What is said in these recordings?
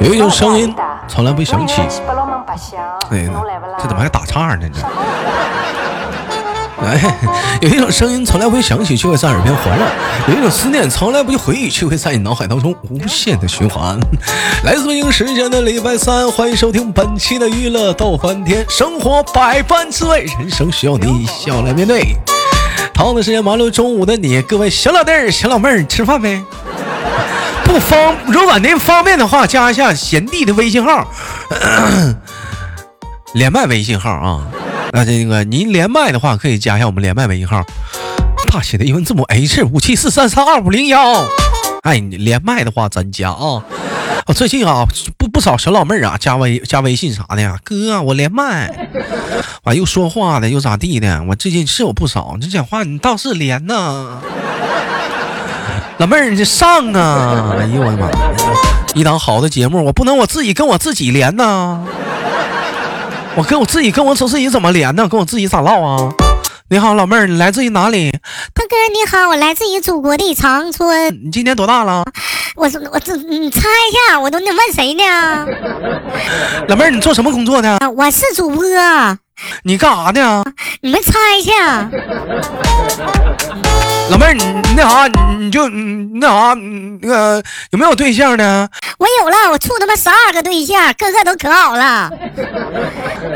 有一种声音从来不会响起。哎，这怎么还打岔呢？这。哎，有一种声音从来不会响起，却会在耳边环绕；有一种思念从来不会回忆，却会在你脑海当中无限的循环。来自北京时间的礼拜三，欢迎收听本期的娱乐逗翻天，生活百般滋味，人生需要你笑来面对。同样的时间，忙碌中午的你，各位小老弟儿、小老妹儿，吃饭没？不方，如果您方便的话，加一下贤弟的微信号，连麦微信号啊。那这个您连麦的话，可以加一下我们连麦微信号，大写的英文字母 H 五七四三三二五零幺。哎，你连麦的话咱加啊。我最近啊，不不少小老妹儿啊，加微加微信啥的呀，哥，我连麦，完又说话的又咋地的，我最近是有不少。你讲话你倒是连呐，老妹儿你上啊！哎呦我的妈，一档好的节目，我不能我自己跟我自己连呐。我跟我自己跟我自己怎么连呢？跟我自己咋唠啊？你好，老妹儿，你来自于哪里？大哥你好，我来自于祖国的长春。你今年多大了？我我这你猜一下，我都得问谁呢？老妹儿，你做什么工作的？我是主播。你干啥呢？你们猜一下。老妹儿，你那啥，你就你那啥，那个有没有对象呢？我有了，我处他妈十二个对象，个个都可好了。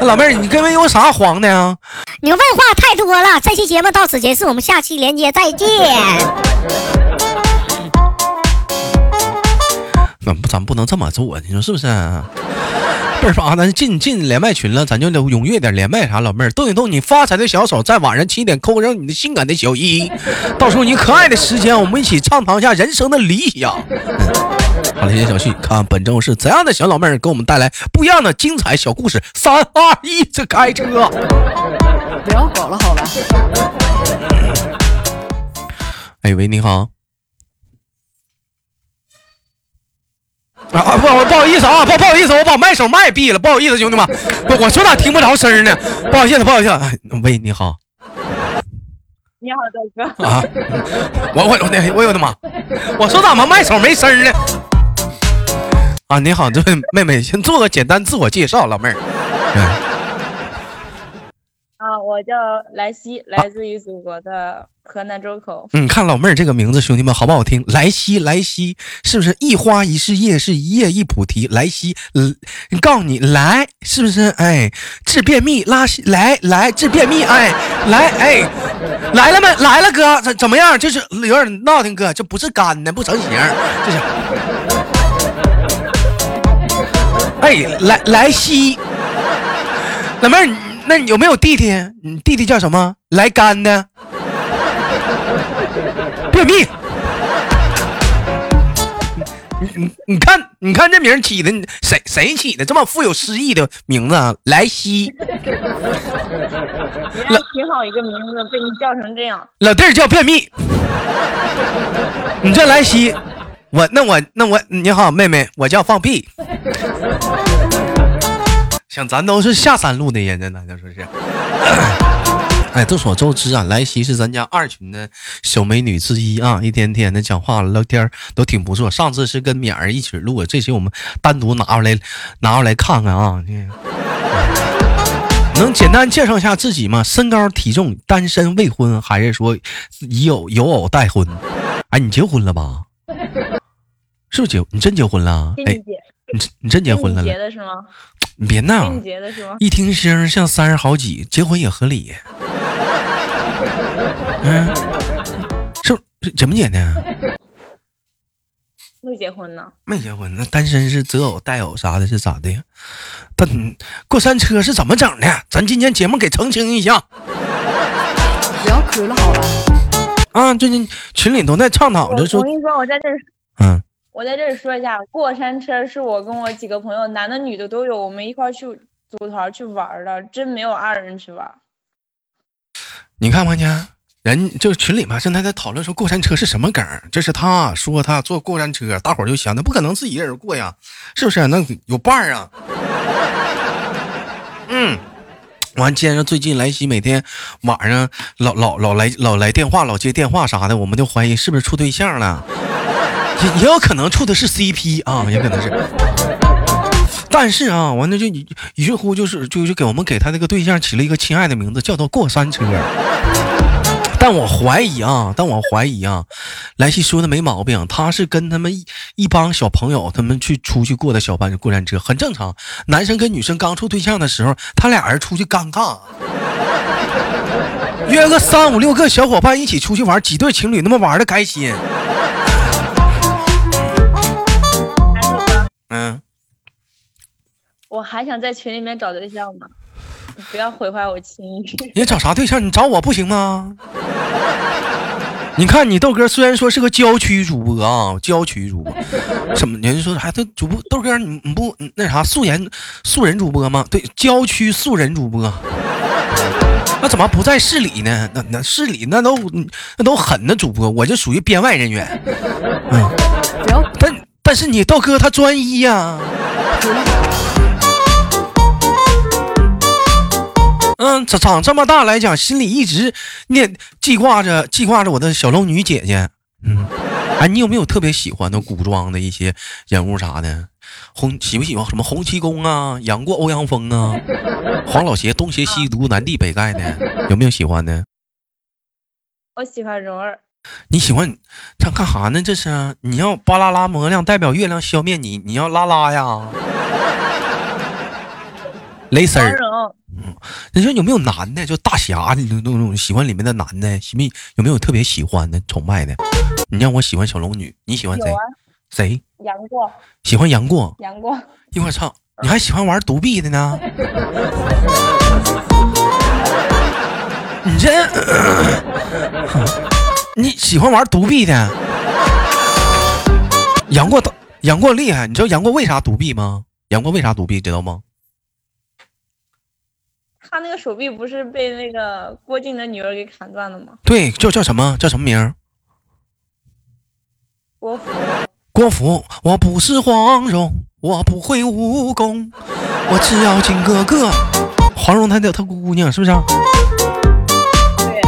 那老妹儿，你跟人有啥黄的呀？你问话太多了。这期节目到此结束，我们下期连接再见。咱不，咱不能这么做，你说是不是？倍儿啥？咱进进连麦群了，咱就得踊跃点连麦啥。老妹儿，动一动你发财的小手，在晚上七点扣上你的性感的小一，到时候你可爱的时间，我们一起畅谈一下人生的理想。好了，谢谢小旭，看本周是怎样的小老妹儿给我们带来不一样的精彩小故事。三二一，这开车！不要搞了，好吧？哎喂，你好。啊不不好意思啊不不好意思我把麦手麦闭了不好意思兄弟们我我说咋听不着声呢？不好意思不好意思喂你好。你好大哥。啊我我我我我的妈我说咋么麦手没声呢？啊你好这位妹妹先做个简单自我介绍老妹儿。啊我叫莱西来自于祖国的河南周口，嗯，看老妹儿这个名字，兄弟们好不好听？莱西，莱西，是不是一花一世界，是一叶一菩提？莱西，嗯，告诉你，来，是不是？哎，治便秘，拉稀，来来治便秘，哎，来，哎，来了没？来了，哥，怎怎么样？就是有点闹腾，哥，这不是干的，不成形，这是。哎，莱莱西，老妹儿，那你有没有弟弟？你弟弟叫什么？来干的。便秘，你你你看，你看这名起的，谁谁起的这么富有诗意的名字啊？莱西，挺好一个名字，被你叫成这样。老弟儿叫便秘，你叫莱西，我那我那我你好，妹妹，我叫放屁。像咱都是下三路的人呢，那就说是。哎，众所周知啊，莱西是咱家二群的小美女之一啊，一天天的讲话聊天都挺不错。上次是跟冕儿一起录的，这期我们单独拿出来拿出来看看啊。能简单介绍一下自己吗？身高、体重、单身、未婚，还是说已有有偶待婚？哎，你结婚了吧？是不是结？你真结婚了？哎，你你真结婚了？结的是吗？你别闹！结的是吗？一听声像三十好几，结婚也合理。嗯，是怎么结的？没结婚呢。没结婚，那单身是择偶带偶啥的，是咋的呀？但过山车是怎么整的？咱今天节目给澄清一下。不要磕了，好吧？啊，最近群里都在倡导着说。我跟你说，我在这，嗯，我在这里说一下，过山车是我跟我几个朋友，男的女的都有，我们一块去组团去玩的，真没有二人去玩。你看看去，人就是群里面正在在讨论说过山车是什么梗这是他说他坐过山车，大伙儿就想，那不可能自己一个人过呀，是不是？那有伴儿啊。嗯，完，接着最近莱西每天晚上老老老来老来电话，老接电话啥的，我们就怀疑是不是处对象了，也也有可能处的是 CP 啊，也可能是。但是啊，完了就于于是乎就是就是给我们给他那个对象起了一个亲爱的名字，叫做过山车。但我怀疑啊，但我怀疑啊，莱西说的没毛病，他是跟他们一一帮小朋友他们去出去过的小班过山车，很正常。男生跟女生刚处对象的时候，他俩人出去尴尬，约个三五六个小伙伴一起出去玩，几对情侣那么玩的开心。嗯，我还想在群里面找对象呢，不要毁坏我情谊。你找啥对象？你找我不行吗？你看你豆哥虽然说是个郊区主播啊，郊区主播，什么人家说还他主播豆哥你你不那啥素颜素人主播吗？对，郊区素人主播，那怎么不在市里呢？那那市里那都那都狠的主播，我就属于编外人员。嗯，但但是你豆哥他专一呀。嗯，长长这么大来讲，心里一直念记挂着记挂着我的小龙女姐姐。嗯，哎，你有没有特别喜欢的古装的一些人物啥的？红喜不喜欢什么洪七公啊，杨过、欧阳锋啊，黄老邪东邪西毒南帝北丐的，有没有喜欢的？我喜欢蓉儿。你喜欢这干啥呢？这是你要巴啦啦模样代表月亮消灭你，你要拉拉呀？蕾丝儿。嗯，你说有没有男的，就大侠那种那种喜欢里面的男的，喜没有没有特别喜欢的、崇拜的？你让我喜欢小龙女，你喜欢谁？谁？杨过。喜欢杨过。杨过。一会儿操，你还喜欢玩独臂的呢？你这，你喜欢玩独臂的？杨过，杨过厉害，你知道杨过为啥独臂吗？杨过为啥独臂，知道吗？他那个手臂不是被那个郭靖的女儿给砍断了吗？对，叫叫什么？叫什么名？郭芙。郭芙，我不是黄蓉，我不会武功，我只要金哥哥。黄蓉她的她姑娘是不是？对。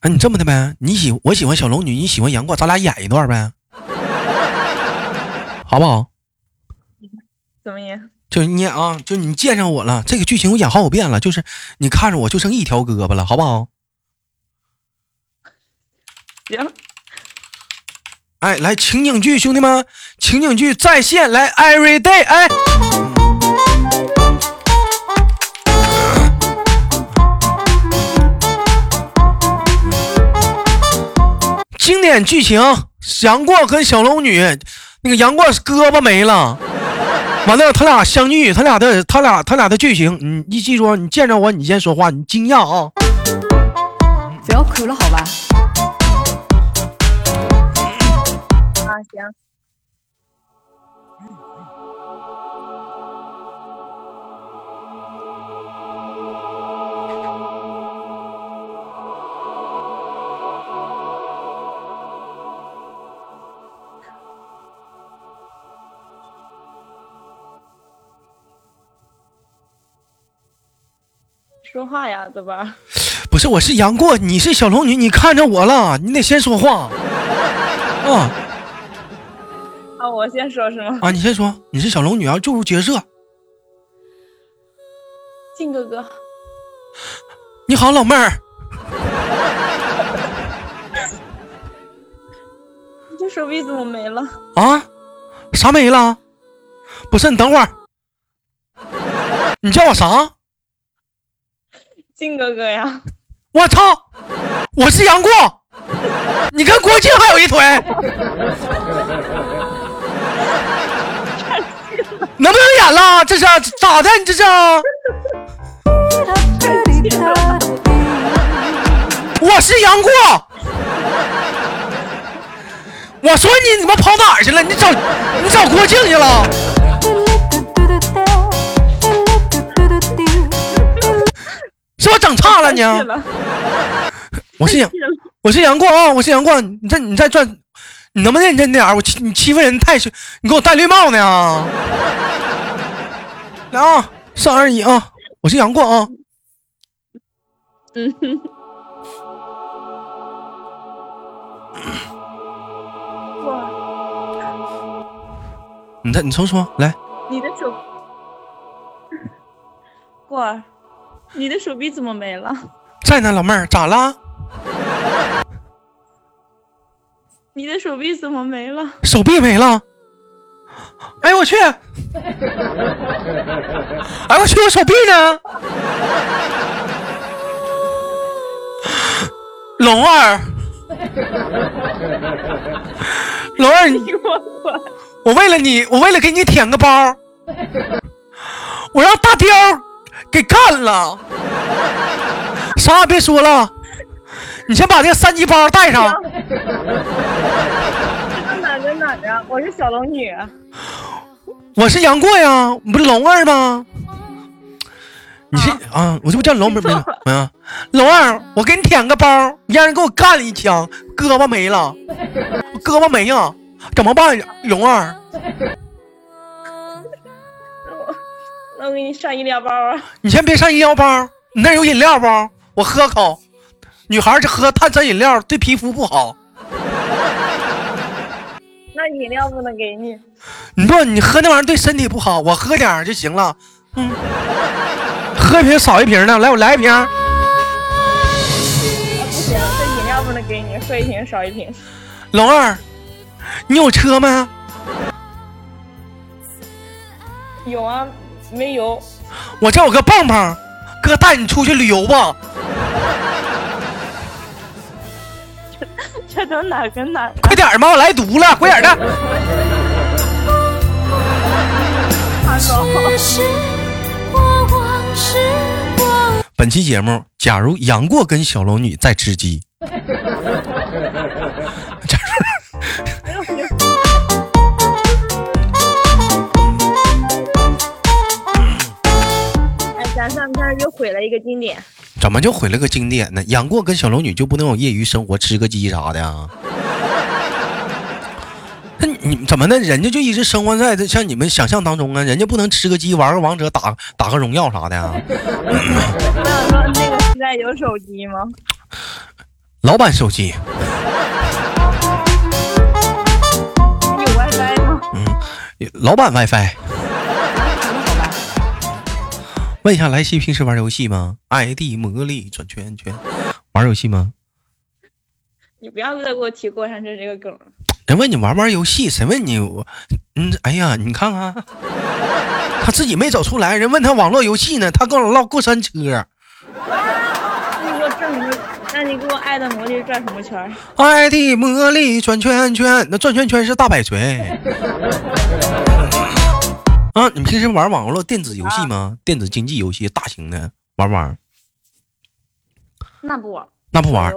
哎，你这么的呗？你喜我喜欢小龙女，你喜欢杨过，咱俩演一段呗，好不好？怎么演？就你啊，就你见上我了，这个剧情我演好几遍了，就是你看着我就剩一条胳膊了，好不好？行。哎，来情景剧，兄弟们，情景剧在线，来，every day，哎，经典剧情，杨过跟小龙女，那个杨过胳膊没了。完了，他俩相遇，他俩的他俩他俩的剧情，你你记住，你见着我，你先说话，你惊讶啊！不要哭了，好吧？啊，行。说话呀，对吧？不是，我是杨过，你是小龙女，你看着我了，你得先说话。啊啊，我先说是吗？啊，你先说，你是小龙女，啊注入角色。靖哥哥，你好，老妹儿。你 这手臂怎么没了？啊？啥没了？不是，你等会儿。你叫我啥？靖哥哥呀！我操！我是杨过，你跟郭靖还有一腿，能不能演了？这是咋的？你这是？我是杨过，我说你怎么跑哪儿去了？你找你找郭靖去了？是我整差了呢？我是杨，我是杨过啊！我是杨过，你再你再转，你能不能认真点我欺你欺负人太凶，你给我戴绿帽呢？来啊，三二一啊！我是杨过啊！嗯哼。你再你重说来。你的手，过儿，你的手臂怎么没了？在呢，老妹儿，咋了？你的手臂怎么没了？手臂没了。哎呦我去！哎我去，我手臂呢？龙儿，龙儿，你给我滚！我为了你，我为了给你舔个包，我让大雕给干了。啥也别说了，你先把这个三级包带上。我是小龙女。我是杨过呀，你不是龙二吗？你是啊，我这不叫龙没没没啊，龙二，我给你舔个包，你让人给我干了一枪，胳膊没了，胳膊没了，怎么办呀，龙儿？那我给你上医疗包啊。你先别上医疗包，你那有饮料不？我喝口。女孩儿这喝碳酸饮料对皮肤不好。那饮料不能给你。你不，你喝那玩意儿对身体不好，我喝点儿就行了。嗯，喝一瓶少一瓶呢，来，我来一瓶。不行，这饮料不能给你，喝一瓶少一瓶。龙儿，你有车吗？有啊，没有。我这有个棒棒，哥带你出去旅游吧。这都哪跟哪？快点儿吧，我来毒了，快点儿的。本期节目，假如杨过跟小龙女在吃鸡，一个经典。怎么就毁了个经典呢？杨过跟小龙女就不能有业余生活，吃个鸡啥的呀？那你怎么的？人家就一直生活在这像你们想象当中啊？人家不能吃个鸡，玩个王者，打打个荣耀啥的啊？那，那个时代有手机吗？老板手机，有 WiFi 吗？嗯老板 WiFi。问一下莱西平时玩游戏吗？ID 魔力转圈圈，玩游戏吗？你不要再给我提过山车这个梗了。人问你玩不玩游戏，谁问你我？嗯，哎呀，你看看，他自己没走出来，人问他网络游戏呢，他跟我唠过山车。那你给我转什么？那你给我爱的魔力转什么圈爱的魔力转圈圈，那转圈圈是大摆锤。啊，你平时玩网络电子游戏吗？电子竞技游戏，大型的玩不玩？那不玩，那不玩。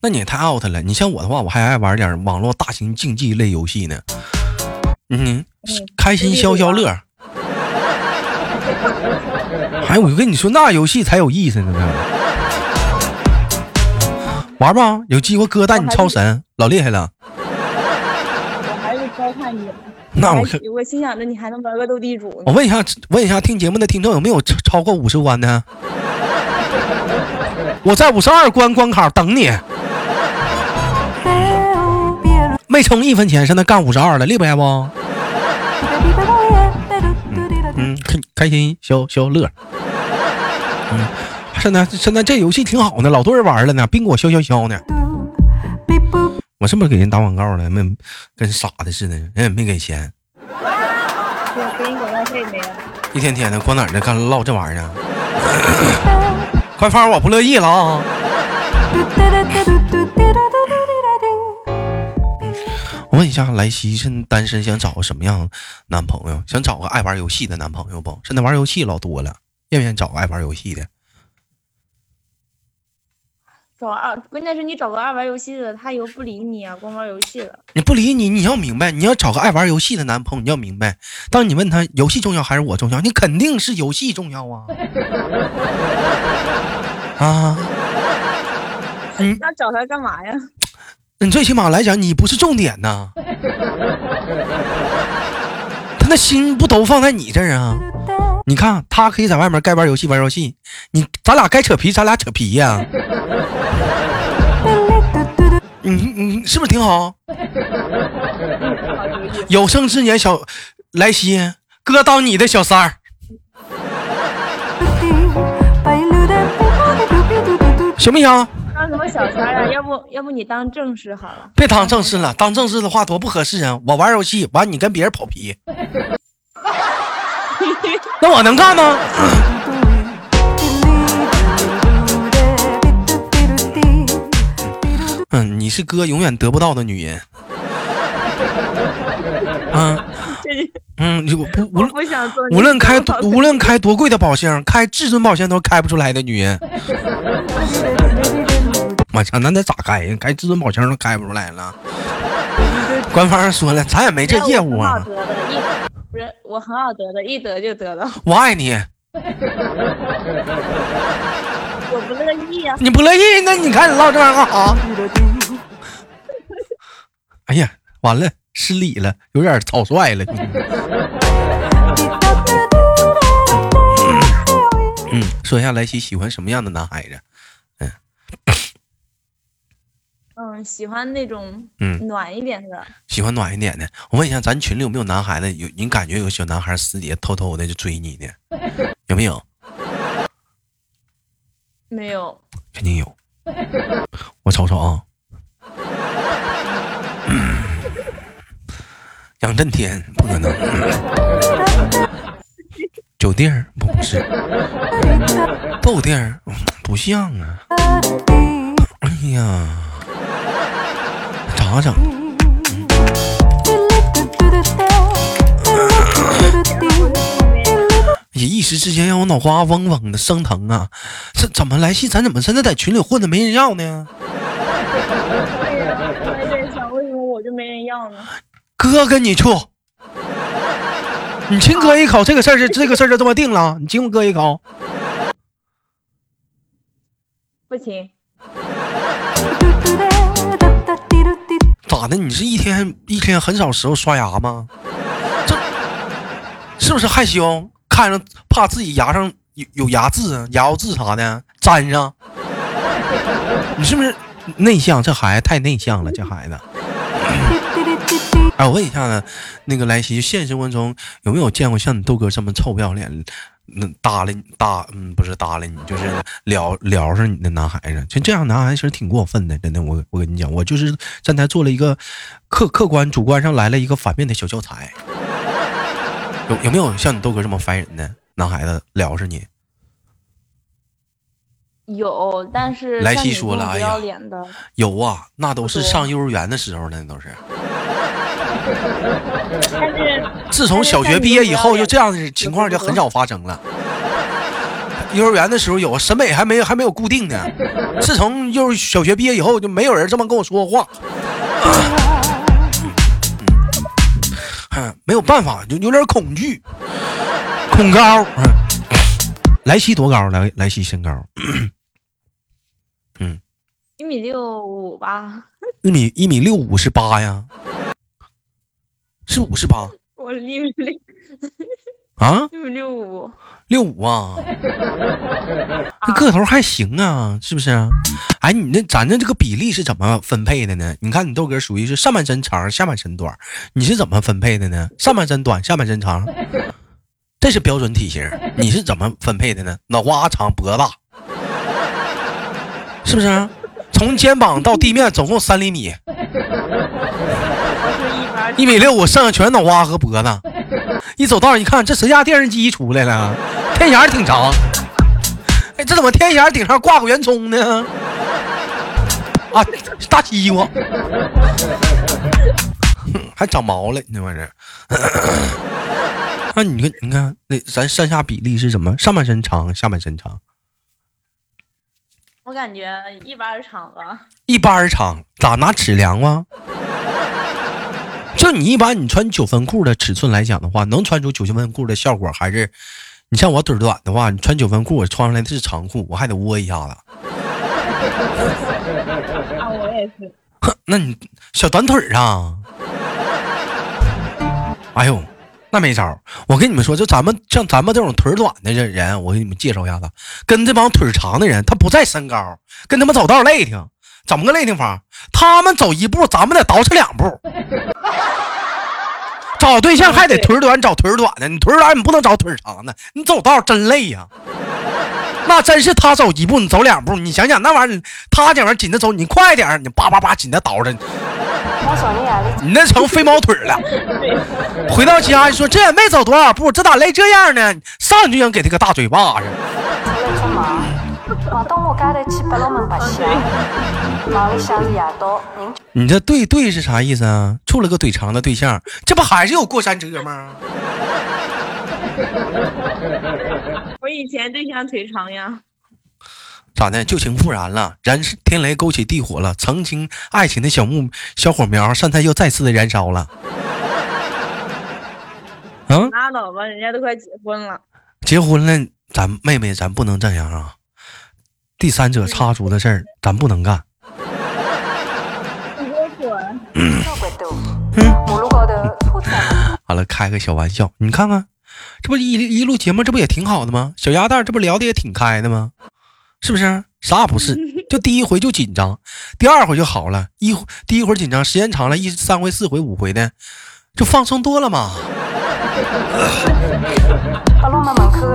那你也太 out 了。你像我的话，我还爱玩点网络大型竞技类游戏呢。嗯，开心消消乐。哎，我就跟你说，那游戏才有意思呢。玩吧，有机会哥带你超神，老厉害了。我还是高看你。那我还我心想着你还能玩个斗地主呢。我问一下，问一下听节目的听众有没有超超过五十关的？我在五十二关关卡等你，没充一分钱，现在干五十二了，厉害不？嗯，开开心消消乐。嗯，现在现在这游戏挺好的，老多人玩了呢，宾果消消消呢。我是不是给人打广告了？没跟傻的似的，人也没给钱，我给你广告费没有？一天天的光哪儿呢干唠这玩意儿呢？快放我不乐意了啊！我问一下，莱西是单身，想找个什么样男朋友？想找个爱玩游戏的男朋友不？现在玩游戏老多了，愿不愿意找个爱玩游戏的？找二，关键是你找个爱玩游戏的，他又不理你啊，光玩游戏了。你不理你，你要明白，你要找个爱玩游戏的男朋友，你要明白，当你问他游戏重要还是我重要，你肯定是游戏重要啊！啊，那找他干嘛呀？你最起码来讲，你不是重点呐，他那心不都放在你这儿啊？你看，他可以在外面该玩游戏玩游戏，你咱俩该扯皮，咱俩扯皮呀、你你是不是挺好？有生之年，小莱西哥当你的小三儿，行不行？当什么小三儿啊？要不要不你当正室好了？别当正式了，当正式的话多不合适啊！我玩游戏完，你跟别人跑皮，那我能干吗？嗯，你是哥永远得不到的女人。嗯嗯，你不无我不想做无论开的无论开多贵的宝箱，开至尊宝箱都开不出来的女人。我操，那得咋开呀？开至尊宝箱都开不出来了。官方说了，咱也没这业务啊。不是我很好得的，一得就得了，我爱你，我不乐意啊。你不乐意，那你看你唠这玩意儿干啥？哎呀，完了，失礼了，有点草率了。嗯，说一下莱西喜欢什么样的男孩子？嗯，喜欢那种嗯暖一点的。喜欢暖一点的。我问一下，咱群里有没有男孩子？有你感觉有小男孩私底下偷偷的就追你的，有没有？没有，肯定有。我瞅瞅啊。杨震天不可能，酒店儿不是，豆店不像啊。哎呀，咋整？也一时之间让我脑瓜嗡嗡的生疼啊！这怎么来信？咱怎么现在在群里混的没人要呢？对呀，我也想，为什么我就没人要呢？哥跟你处，你亲哥一口，这个事儿就这个事儿就这么定了。你亲我哥一口，不亲，咋的？你是一天一天很少时候刷牙吗？这是不是害羞？看着怕自己牙上有有牙渍啊、牙渍啥的粘上？你是不是内向？这孩子太内向了，这孩子。哎，我问一下呢，那个莱西，现实生活中有没有见过像你豆哥这么臭不要脸，那搭理搭嗯不是搭理你，就是聊聊上你的男孩子？就这样男孩子其实挺过分的，真的。我我跟你讲，我就是站台做了一个客客观主观上来了一个反面的小教材。有有没有像你豆哥这么烦人的男孩子撩是你？有，但是莱西说了哎呀有啊，那都是上幼儿园的时候呢，都是。但是自从小学毕业以后，就这样的情况就很少发生了。幼儿园的时候有审美还没有还没有固定呢，自从幼儿小学毕业以后，就没有人这么跟我说过话。没有办法，就有点恐惧，恐高。嗯，莱西多高？莱莱西身高。嗯。一米六五吧，一米一米六五是八呀？是五十八？我一米六。啊？一米六五，六五啊，这个头还行啊，是不是啊？哎，你那咱这这个比例是怎么分配的呢？你看你豆哥属于是上半身长，下半身短，你是怎么分配的呢？上半身短，下半身长，这是标准体型，你是怎么分配的呢？脑瓜长，脖子大，是不是啊？从肩膀到地面总共三厘米，一米六五，剩下全是脑瓜和脖子。一走道一看，这谁家电视机出来了？天眼挺长。哎，这怎么天眼儿顶上挂个圆葱呢？啊，大西瓜，哼还长毛了，你这玩意儿。那你看，你看，那咱上下比例是什么？上半身长，下半身长，我感觉一般长吧。一般长，咋拿尺量吗？就你一般你穿九分裤的尺寸来讲的话，能穿出九分裤的效果，还是你像我腿儿短的话，你穿九分裤，我穿上来的是长裤，我还得窝一下子。啊，我也是。那你小短腿儿啊？哎呦，那没招。我跟你们说，就咱们像咱们这种腿儿短的这人，我给你们介绍一下子，跟这帮腿儿长的人，他不在身高，跟他们走道累挺。怎么个累挺法？他们走一步，咱们得倒饬两步。找对象还得腿短找腿短的，你腿短你不能找腿长的，你走道真累呀、那真是他走一步你走两步，你想想那玩意儿，他这玩意儿紧着走，你快点儿，你叭叭叭紧着倒着，你你那成飞毛腿了。回到家说这也没走多少步，这咋累这样呢？上去就想给他个大嘴巴子。出来做梦，望到我家头去八龙门白相，梦里向是夜到，人你这对对是啥意思啊？处了个腿长的对象，这不还是有过山车吗？我以前对象腿长呀，咋的？旧情复燃了，燃是天雷勾起地火了，曾经爱情的小木小火苗，现在又再次的燃烧了。嗯，拉倒吧，人家都快结婚了。结婚了，咱妹妹咱不能这样啊！第三者插足的事儿，咱不能干。完了，开个小玩笑，你看看，这不一一录节目，这不也挺好的吗？小鸭蛋，这不聊的也挺开的吗？是不是？啥也不是，就第一回就紧张，第二回就好了。一第一回紧张，时间长了，一三回、四回、五回的，就放松多了嘛。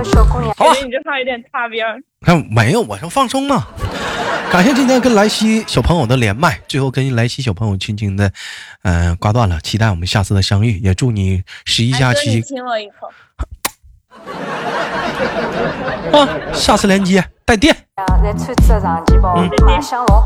小姑娘，好吧感觉你这话有点擦边儿。看没有，我说放松嘛。感谢今天跟莱西小朋友的连麦，最后跟莱西小朋友轻轻的，嗯、挂断了。期待我们下次的相遇，也祝你十一假期亲我一口。啊，下次连接带电。在穿着长旗袍，卖相老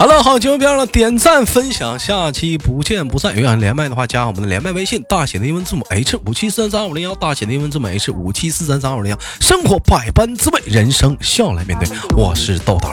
好的。好了，好，节目别忘了点赞分享，下期不见不散。有想连麦的话，加我们的连麦微信，大写的英文字母 H 五七四三三五零幺，大写的英文字母 H 五七四三三五零幺。生活百般滋味，人生笑来面对。我是豆豆。